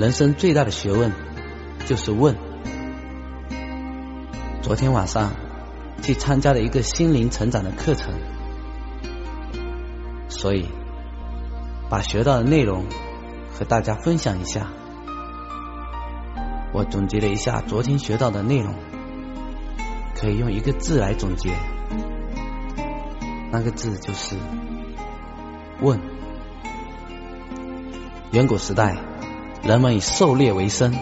人生最大的学问就是问。昨天晚上去参加了一个心灵成长的课程，所以把学到的内容和大家分享一下。我总结了一下昨天学到的内容，可以用一个字来总结，那个字就是“问”。远古时代，人们以狩猎为生，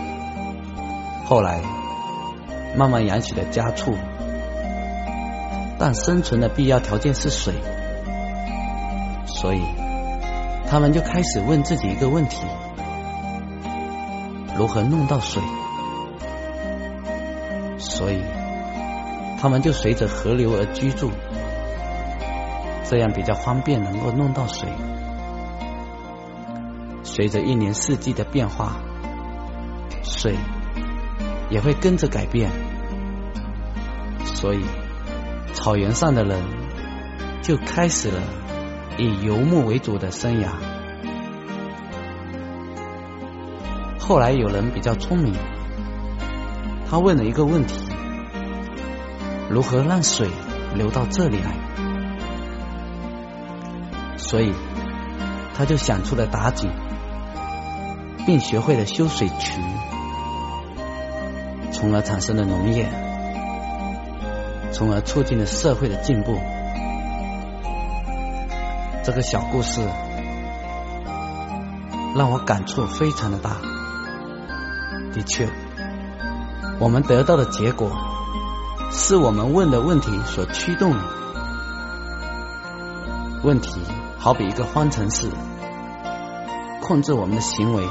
后来慢慢养起了家畜，但生存的必要条件是水，所以他们就开始问自己一个问题：如何弄到水？所以他们就随着河流而居住，这样比较方便，能够弄到水。随着一年四季的变化，水也会跟着改变，所以草原上的人就开始了以游牧为主的生涯。后来有人比较聪明，他问了一个问题：如何让水流到这里来？所以他就想出了打井。并学会了修水渠，从而产生了农业，从而促进了社会的进步。这个小故事让我感触非常的大。的确，我们得到的结果是我们问的问题所驱动的。问题好比一个方程式，控制我们的行为。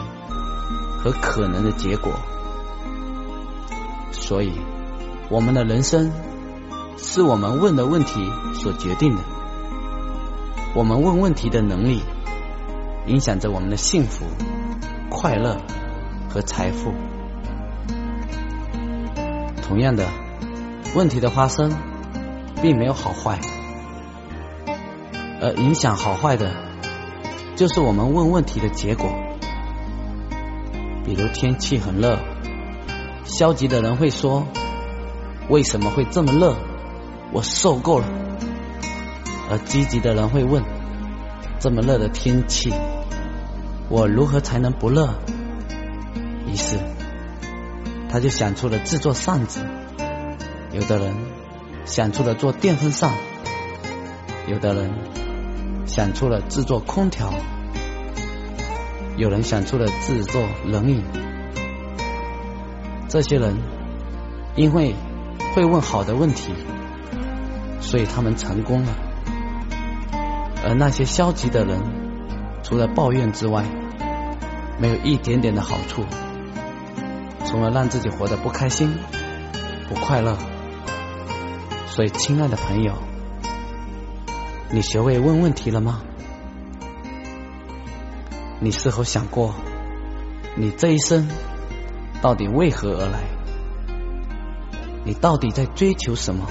和可能的结果，所以我们的人生是我们问的问题所决定的。我们问问题的能力，影响着我们的幸福、快乐和财富。同样的，问题的发生并没有好坏，而影响好坏的，就是我们问问题的结果。比如天气很热，消极的人会说：“为什么会这么热？我受够了。”而积极的人会问：“这么热的天气，我如何才能不热？”于是他就想出了制作扇子，有的人想出了做电风扇，有的人想出了制作空调。有人想出了制作冷饮，这些人因为会问好的问题，所以他们成功了。而那些消极的人，除了抱怨之外，没有一点点的好处，从而让自己活得不开心、不快乐。所以，亲爱的朋友，你学会问问题了吗？你是否想过，你这一生到底为何而来？你到底在追求什么？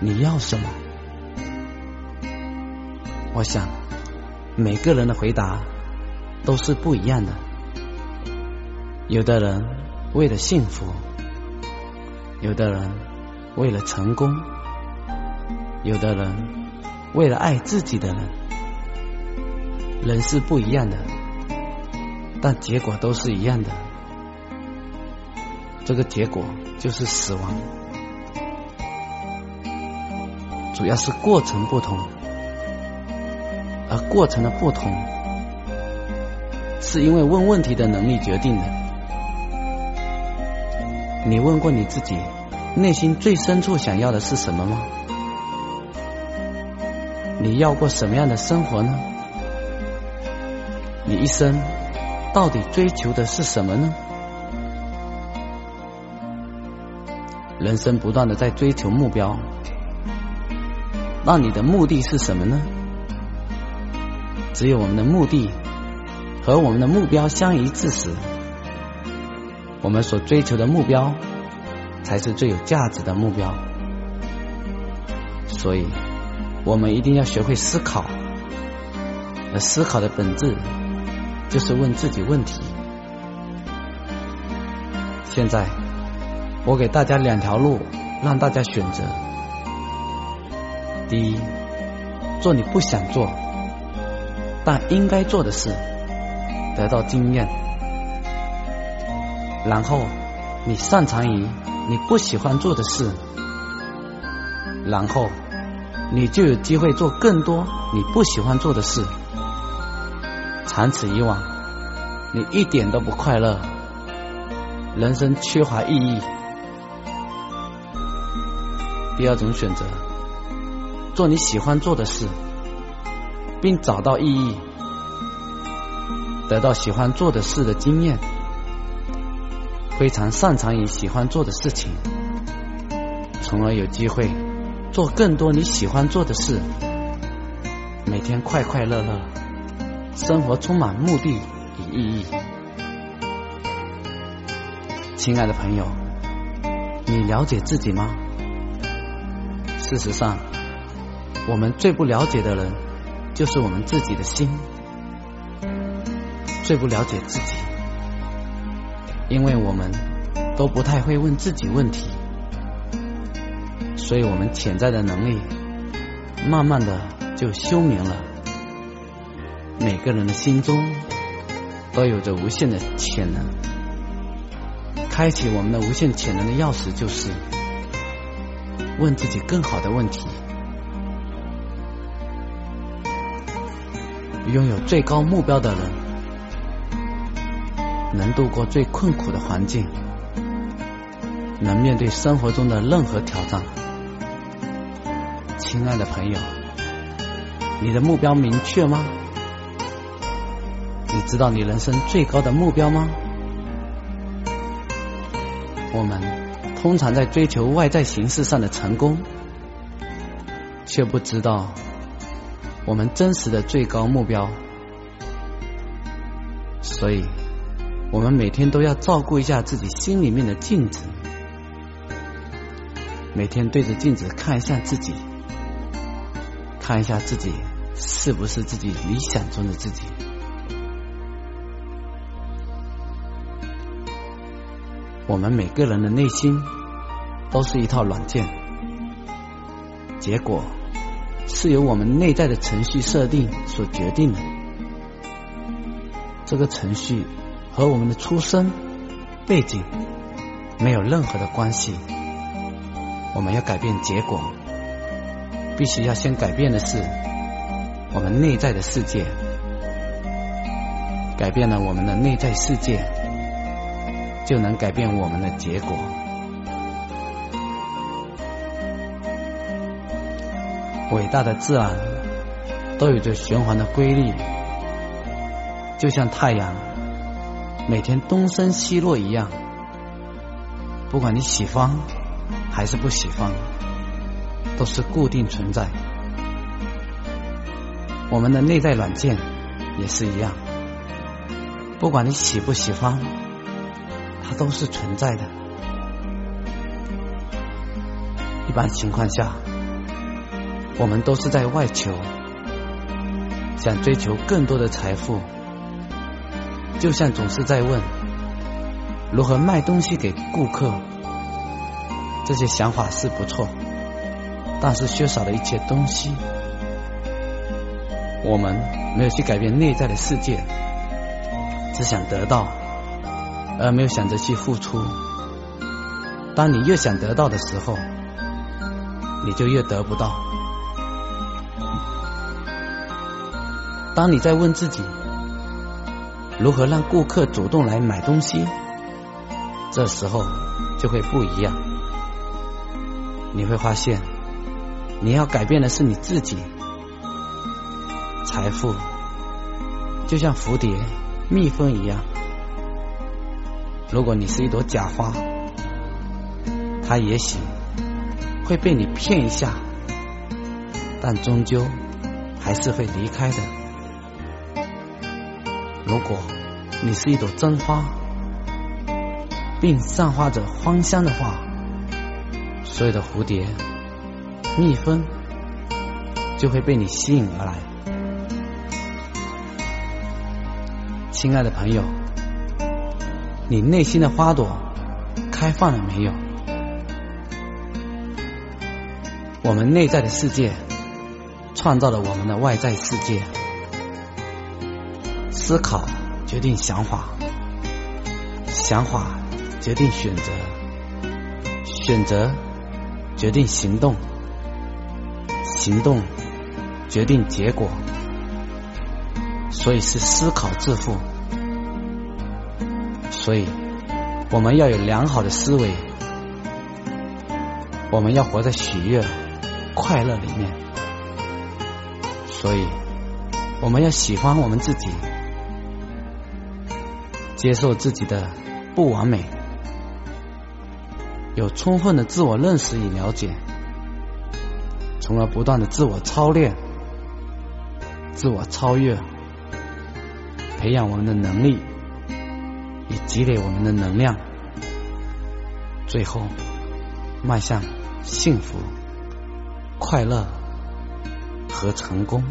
你要什么？我想，每个人的回答都是不一样的。有的人为了幸福，有的人为了成功，有的人为了爱自己的人。人是不一样的，但结果都是一样的。这个结果就是死亡，主要是过程不同，而过程的不同，是因为问问题的能力决定的。你问过你自己，内心最深处想要的是什么吗？你要过什么样的生活呢？你一生到底追求的是什么呢？人生不断的在追求目标，那你的目的是什么呢？只有我们的目的和我们的目标相一致时，我们所追求的目标才是最有价值的目标。所以，我们一定要学会思考，而思考的本质。就是问自己问题。现在，我给大家两条路，让大家选择。第一，做你不想做但应该做的事，得到经验。然后，你擅长于你不喜欢做的事，然后你就有机会做更多你不喜欢做的事。长此以往，你一点都不快乐，人生缺乏意义。第二种选择，做你喜欢做的事，并找到意义，得到喜欢做的事的经验。非常擅长于喜欢做的事情，从而有机会做更多你喜欢做的事，每天快快乐乐，生活充满目的与意义。亲爱的朋友，你了解自己吗？事实上，我们最不了解的人，就是我们自己的心，最不了解自己。因为我们都不太会问自己问题，所以我们潜在的能力慢慢的就休眠了。每个人的心中都有着无限的潜能，开启我们的无限潜能的钥匙就是问自己更好的问题。拥有最高目标的人。能度过最困苦的环境，能面对生活中的任何挑战。亲爱的朋友，你的目标明确吗？你知道你人生最高的目标吗？我们通常在追求外在形式上的成功，却不知道我们真实的最高目标。所以。我们每天都要照顾一下自己心里面的镜子，每天对着镜子看一下自己，看一下自己是不是自己理想中的自己。我们每个人的内心都是一套软件，结果是由我们内在的程序设定所决定的。这个程序。和我们的出生背景没有任何的关系。我们要改变结果，必须要先改变的是我们内在的世界。改变了我们的内在世界，就能改变我们的结果。伟大的自然都有着循环的规律，就像太阳。每天东升西落一样，不管你喜欢还是不喜欢，都是固定存在。我们的内在软件也是一样，不管你喜不喜欢，它都是存在的。一般情况下，我们都是在外求，想追求更多的财富。就像总是在问如何卖东西给顾客，这些想法是不错，但是缺少了一些东西。我们没有去改变内在的世界，只想得到，而没有想着去付出。当你越想得到的时候，你就越得不到。当你在问自己。如何让顾客主动来买东西？这时候就会不一样。你会发现，你要改变的是你自己。财富就像蝴蝶、蜜蜂一样，如果你是一朵假花，它也许会被你骗一下，但终究还是会离开的。如果你是一朵真花，并散发着芳香的话，所有的蝴蝶、蜜蜂就会被你吸引而来。亲爱的朋友，你内心的花朵开放了没有？我们内在的世界创造了我们的外在世界。思考决定想法，想法决定选择，选择决定行动，行动决定结果。所以是思考致富，所以我们要有良好的思维，我们要活在喜悦、快乐里面。所以我们要喜欢我们自己，接受自己的不完美，有充分的自我认识与了解，从而不断的自我操练、自我超越。培养我们的能力，以积累我们的能量，最后迈向幸福、快乐和成功。